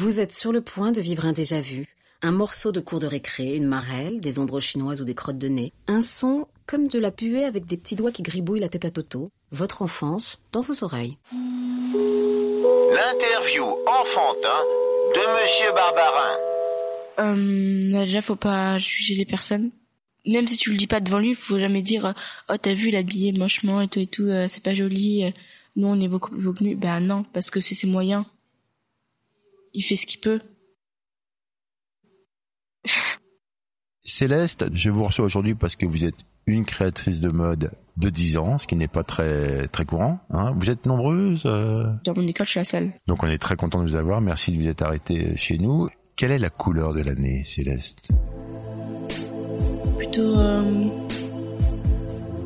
Vous êtes sur le point de vivre un déjà-vu, un morceau de cours de récré, une marelle, des ombres chinoises ou des crottes de nez, un son comme de la puée avec des petits doigts qui gribouillent la tête à Toto, votre enfance dans vos oreilles. L'interview enfantin de Monsieur Barbarin. Euh, déjà, faut pas juger les personnes. Même si tu le dis pas devant lui, faut jamais dire oh t'as vu l'habillé mochement et tout et tout, euh, c'est pas joli. euh, Nous on est beaucoup plus beau que lui. Ben non, parce que c'est ses moyens. Il fait ce qu'il peut. Céleste, je vous reçois aujourd'hui parce que vous êtes une créatrice de mode de 10 ans, ce qui n'est pas très très courant. Hein. Vous êtes nombreuses, euh, Dans mon école, je suis la seule. donc on est très content de vous avoir. Merci de vous être arrêté chez nous. Quelle est la couleur de l'année, Céleste? Plutôt euh,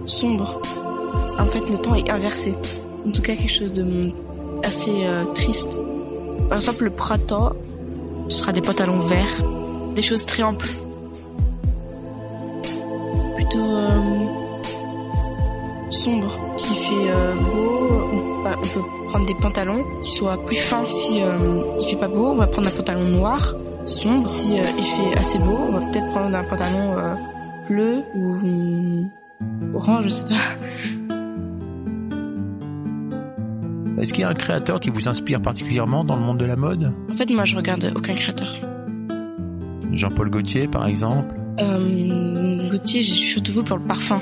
sombre. En fait, le temps est inversé. En tout cas, quelque chose de assez euh, triste. Par exemple, le printemps, ce sera des pantalons verts, des choses très amples. Plutôt euh, sombre, qui fait euh, beau. On, peut prendre des pantalons qui soient plus fins. Si euh, il fait pas beau, on va prendre un pantalon noir, sombre. Si euh, il fait assez beau, on va peut-être prendre un pantalon euh, bleu ou orange, je sais pas. Est-ce qu'il y a un créateur qui vous inspire particulièrement dans le monde de la mode? En fait, moi, je regarde aucun créateur. Jean-Paul Gaultier, par exemple? Euh, Gauthier, j'ai surtout vu pour le parfum.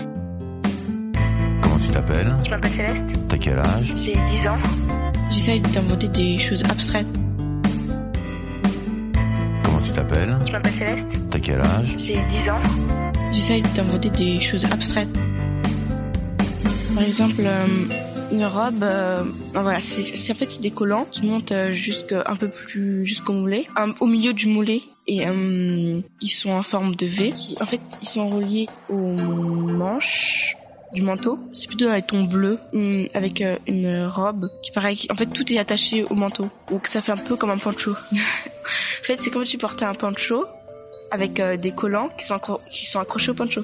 Comment tu t'appelles? Je m'appelle Céleste, T'as quel âge? J'ai 10 ans. J'essaye d'inventer des choses abstraites. Comment tu t'appelles? Je m'appelle Céleste, T'as quel âge? J'ai 10 ans. J'essaye d'inventer des choses abstraites. Par exemple, euh, une robe, euh, voilà, c'est en fait des collants qui montent euh, jusqu'à un peu plus jusqu'au moulé, un- au milieu du moulé, et euh, ils sont en forme de V. Qui, en fait, ils sont reliés aux manches du manteau. C'est plutôt un ton bleu hum, avec euh, une robe qui qui- En fait, tout est attaché au manteau, donc ça fait un peu comme un poncho. en fait, c'est comme si tu portais un poncho avec des collants qui sont, qui sont accrochés au poncho.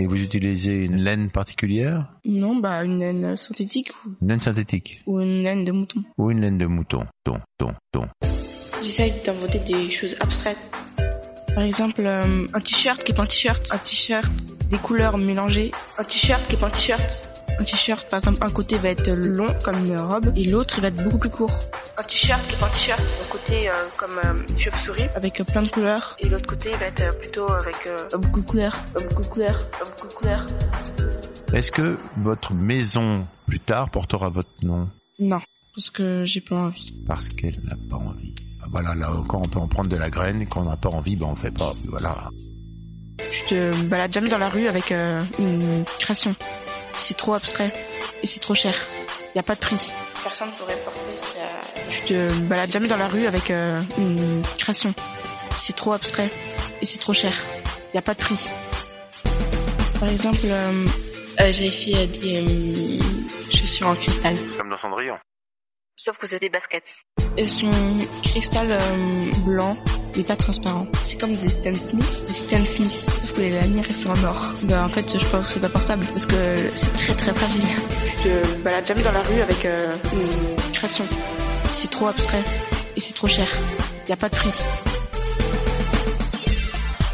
Et vous utilisez une laine particulière Non, bah une laine synthétique ou, Une laine synthétique ou une laine de mouton. Ou une laine de mouton Ton, ton, ton. J'essaye d'inventer des choses abstraites. Par exemple, euh, un t-shirt qui est pas un t-shirt, un t-shirt, des couleurs mélangées, un t-shirt qui est pas un t-shirt. Un t-shirt, par exemple, un côté va être long comme une robe et l'autre il va être beaucoup plus court. Un t-shirt qui est pas un t-shirt, Son côté euh, comme euh, chauve-souris avec euh, plein de couleurs, et l'autre côté va être euh, plutôt avec euh, beaucoup de couleurs, beaucoup de couleurs, beaucoup de couleurs. Est-ce que votre maison, plus tard, portera votre nom? Non, parce que j'ai pas envie. Parce qu'elle n'a pas envie. Ah, Voilà, là encore, on peut en prendre de la graine. Quand on n'a pas envie, ben on fait pas. Voilà. Tu te balades jamais dans la rue avec euh, une création. C'est trop abstrait et c'est trop cher. Y a pas de prix. Personne pourrait porter ça. Tu te balades jamais dans la rue avec euh, une création. C'est trop abstrait et c'est trop cher. Y a pas de prix. Par exemple, euh, euh, j'ai fait euh, des euh, chaussures en cristal. Comme dans Cendrillon. sauf que c'est des baskets. Elles sont cristal euh, blanc, mais pas transparent. C'est comme des Stan Smith, des Stan Smith, sauf que les lanières elles sont en or. Bah en fait, je pense que c'est pas portable parce que c'est très très fragile. Tu te balades jamais dans la rue avec euh, une création. C'est trop abstrait et c'est trop cher. Y a pas de prix.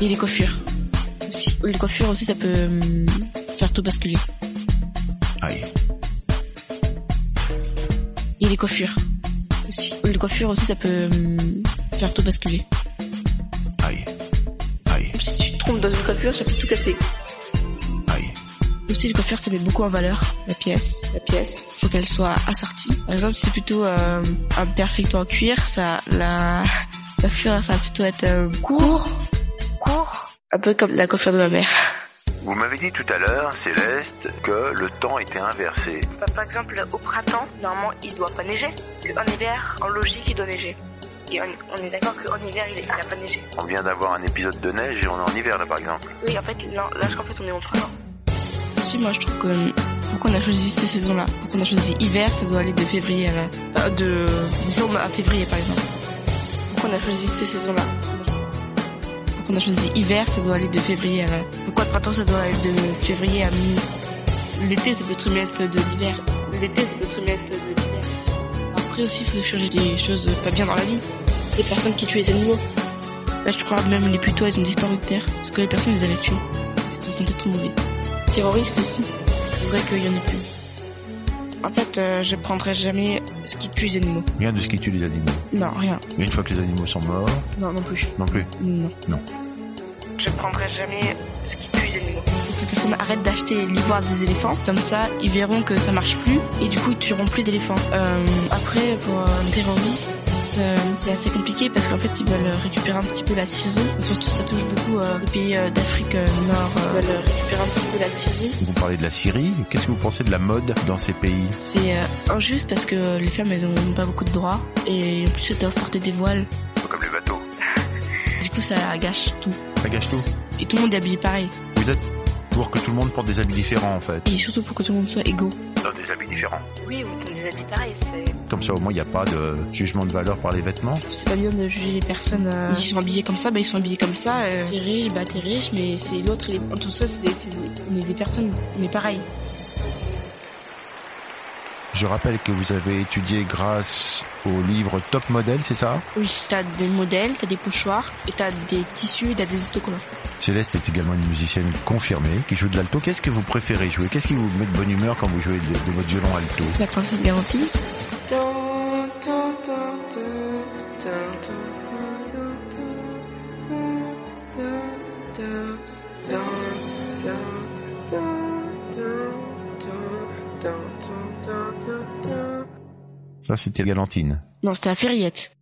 Et les coiffures aussi. Les coiffures aussi, ça peut hum, faire tout basculer. Aïe. Et les coiffures aussi. Les coiffures aussi, ça peut hum, faire tout basculer. Dans une coiffure, ça peut tout casser. Aïe. Aussi, les coiffures, ça met beaucoup en valeur la pièce. La pièce, faut qu'elle soit assortie. Par exemple, si c'est plutôt euh, un perfecto en cuir, ça, la coiffure, ça va plutôt être euh, court, court, un peu comme la coiffure de ma mère. Vous m'avez dit tout à l'heure, Céleste, que le temps était inversé. Bah, par exemple, au printemps, normalement, il doit pas neiger. En hiver, en logique, il doit neiger. On, on est d'accord qu'en hiver, il n'a pas neigé. On vient d'avoir un épisode de neige et on est en hiver là par exemple. Oui, en fait, non, là, je crois qu'en fait, on est en printemps. Si, moi je trouve que pourquoi on a choisi ces saisons-là? Pourquoi on a choisi hiver, ça doit aller de février à la... enfin, de décembre à février par exemple. Pourquoi on a choisi ces saisons-là? Pourquoi on a choisi hiver, ça doit aller de février à la... Pourquoi le printemps, ça doit aller de février à mi... L'été, c'est le trimestre de l'hiver. L'été, c'est le trimestre de l'hiver. Après aussi, il faut changer des choses pas bien dans la vie. Les personnes qui tuent les animaux. Bah, je crois même les putois, ils ont disparu de terre. Parce que les personnes les avaient tués. C'était trop mauvais. Terroristes aussi. C'est vrai qu'il y en a plus. En fait, euh, je prendrai jamais ce qui tue les animaux. Rien de ce qui tue les animaux. Non, rien. Et une fois que les animaux sont morts, Non, non plus. non plus? Non. Je prendrai jamais ce qui tue les animaux. Faut que les personnes arrêtent d'acheter l'ivoire des éléphants. Comme ça, ils verront que ça marche plus. Et du coup, ils tueront plus d'éléphants. Euh, après, pour un terroriste, euh, c'est assez compliqué parce qu'en fait, ils veulent récupérer un petit peu la Syrie. Surtout, ça touche beaucoup euh, les pays euh, d'Afrique euh, Nord. euh, veulent récupérer un petit peu la Syrie. Vous parlez de la Syrie. Qu'est-ce que vous pensez de la mode dans ces pays? C'est euh, injuste parce que les femmes, elles ont pas beaucoup de droits. Et en plus, elles doivent porter des voiles. Comme les bateaux. Du coup, ça gâche tout. Ça gâche tout. Et tout le monde est habillé pareil. Vous êtes pour que tout le monde porte des habits différents en fait. Et surtout pour que tout le monde soit égaux. Dans des habits différents. Oui, ou des habits pareils, c'est... Comme ça au moins il n'y a pas de jugement de valeur par les vêtements. C'est pas bien de juger les personnes. euh, Ils sont habillés comme ça, bah ils sont habillés comme ça. euh. T'es riche, bah t'es riche, mais c'est l'autre. il est- En tout ça, c'est des, des- on est des personnes, mais pareil. Je rappelle que vous avez étudié grâce au livre Top Model, c'est ça Oui. T'as des modèles, t'as des pochoirs, et t'as des tissus, et t'as des autocollants. Céleste est également une musicienne confirmée qui joue de l'alto. Qu'est-ce que vous préférez jouer Qu'est-ce qui vous met de bonne humeur quand vous jouez de, de votre violon alto La princesse garantie. Ça c'était Galantine. Non, c'était la ferriette.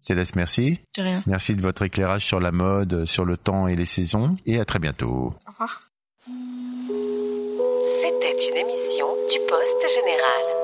Céleste, merci. C'est rien. Merci de votre éclairage sur la mode, sur le temps et les saisons. Et à très bientôt. Au revoir. C'était une émission du Poste Général.